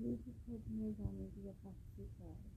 Baby put me on the opposite side.